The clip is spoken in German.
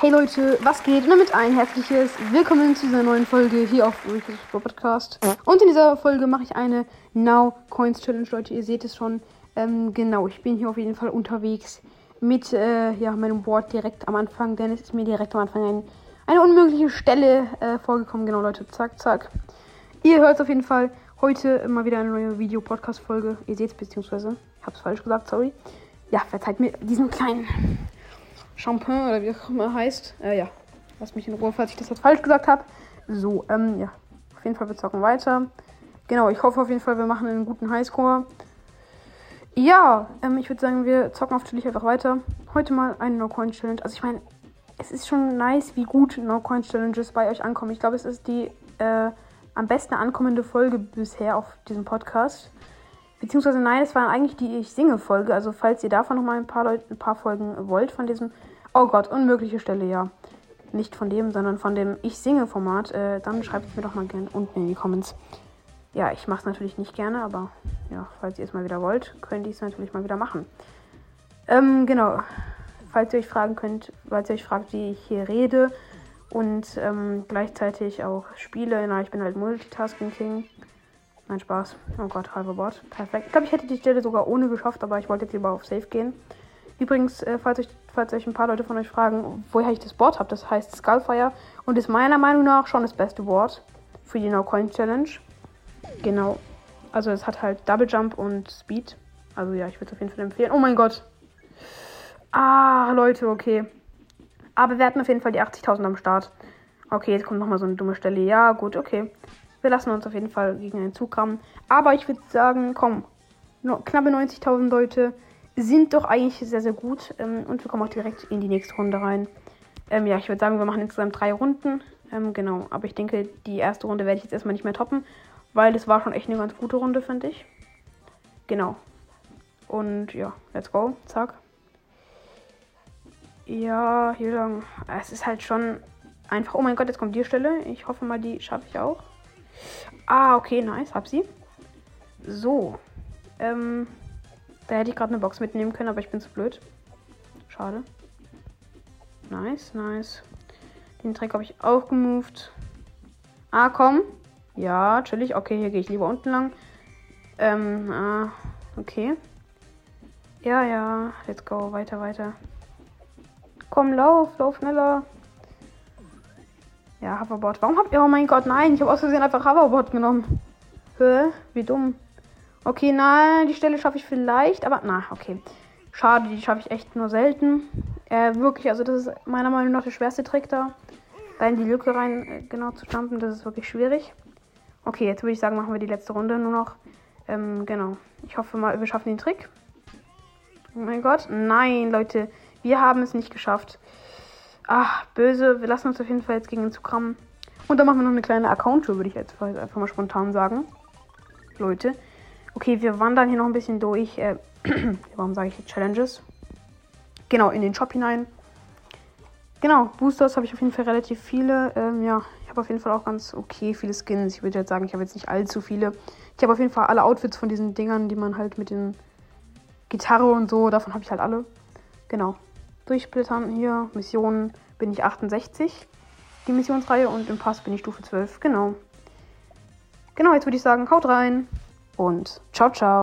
Hey Leute, was geht? Und damit ein herzliches Willkommen zu dieser neuen Folge hier auf Rico's Podcast. Und in dieser Folge mache ich eine Now Coins Challenge, Leute. Ihr seht es schon. Ähm, genau, ich bin hier auf jeden Fall unterwegs mit äh, ja, meinem Board direkt am Anfang, denn es ist mir direkt am Anfang ein, eine unmögliche Stelle äh, vorgekommen. Genau, Leute, zack, zack. Ihr hört es auf jeden Fall. Heute mal wieder eine neue Video-Podcast-Folge. Ihr seht es, beziehungsweise, ich habe es falsch gesagt, sorry. Ja, verzeiht mir diesen kleinen Champagne oder wie auch immer heißt. Äh, ja, lasst mich in Ruhe, falls ich das jetzt falsch gesagt habe. So, ähm, ja. Auf jeden Fall, wir zocken weiter. Genau, ich hoffe auf jeden Fall, wir machen einen guten Highscore. Ja, ähm, ich würde sagen, wir zocken natürlich einfach weiter. Heute mal eine No-Coin-Challenge. Also ich meine, es ist schon nice, wie gut No-Coin-Challenges bei euch ankommen. Ich glaube, es ist die äh, am besten ankommende Folge bisher auf diesem Podcast. Beziehungsweise nein, es war eigentlich die Ich singe Folge. Also falls ihr davon noch mal ein paar Leute, ein paar Folgen wollt von diesem Oh Gott, unmögliche Stelle, ja. Nicht von dem, sondern von dem Ich singe Format, äh, dann schreibt es mir doch mal gerne unten in die Comments. Ja, ich mache es natürlich nicht gerne, aber ja, falls ihr es mal wieder wollt, könnt ihr es natürlich mal wieder machen. Ähm, genau. Falls ihr euch fragen könnt, falls ihr euch fragt, wie ich hier rede und ähm, gleichzeitig auch spiele, na, ich bin halt Multitasking King. Mein Spaß. Oh Gott, Hoverboard. Perfekt. Ich glaube, ich hätte die Stelle sogar ohne geschafft, aber ich wollte jetzt lieber auf Safe gehen. Übrigens, äh, falls, euch, falls euch ein paar Leute von euch fragen, woher ich das Board habe, das heißt Skullfire und ist meiner Meinung nach schon das beste Board für die No Coin Challenge. Genau. Also es hat halt Double Jump und Speed. Also ja, ich würde es auf jeden Fall empfehlen. Oh mein Gott. Ah, Leute, okay. Aber wir hatten auf jeden Fall die 80.000 am Start. Okay, jetzt kommt nochmal so eine dumme Stelle. Ja, gut, okay. Wir lassen uns auf jeden Fall gegen einen Zug rammen. Aber ich würde sagen, komm, knappe 90.000 Leute sind doch eigentlich sehr, sehr gut. Ähm, und wir kommen auch direkt in die nächste Runde rein. Ähm, ja, ich würde sagen, wir machen insgesamt drei Runden. Ähm, genau, aber ich denke, die erste Runde werde ich jetzt erstmal nicht mehr toppen, weil das war schon echt eine ganz gute Runde, finde ich. Genau. Und ja, let's go. Zack. Ja, hier lang. Es ist halt schon einfach. Oh mein Gott, jetzt kommt die Stelle. Ich hoffe mal, die schaffe ich auch. Ah, okay, nice. Hab sie. So. Ähm, da hätte ich gerade eine Box mitnehmen können, aber ich bin zu blöd. Schade. Nice, nice. Den Dreck habe ich auch gemoved. Ah, komm. Ja, chillig. Okay, hier gehe ich lieber unten lang. Ähm, ah, okay. Ja, ja. Let's go. Weiter, weiter. Komm, lauf, lauf schneller. Ja, Hoverboard. Warum habt ihr. Oh mein Gott, nein. Ich habe aus Versehen einfach Hoverboard genommen. Hä? Wie dumm. Okay, nein, die Stelle schaffe ich vielleicht. Aber na, okay. Schade, die schaffe ich echt nur selten. Äh, wirklich, also das ist meiner Meinung nach der schwerste Trick da. Da in die Lücke rein äh, genau zu jumpen, das ist wirklich schwierig. Okay, jetzt würde ich sagen, machen wir die letzte Runde nur noch. Ähm, genau. Ich hoffe mal, wir schaffen den Trick. Oh mein Gott. Nein, Leute. Wir haben es nicht geschafft. Ach, böse. Wir lassen uns auf jeden Fall jetzt gegen den Zug rammen. Und dann machen wir noch eine kleine Account-Tour, würde ich jetzt einfach mal spontan sagen. Leute. Okay, wir wandern hier noch ein bisschen durch. Äh, warum sage ich die Challenges? Genau, in den Shop hinein. Genau, Boosters habe ich auf jeden Fall relativ viele. Ähm, ja, ich habe auf jeden Fall auch ganz okay viele Skins. Ich würde jetzt sagen, ich habe jetzt nicht allzu viele. Ich habe auf jeden Fall alle Outfits von diesen Dingern, die man halt mit den Gitarre und so, davon habe ich halt alle. Genau durchsplittern hier. Missionen bin ich 68, die Missionsreihe, und im Pass bin ich Stufe 12. Genau. Genau, jetzt würde ich sagen, haut rein und ciao, ciao.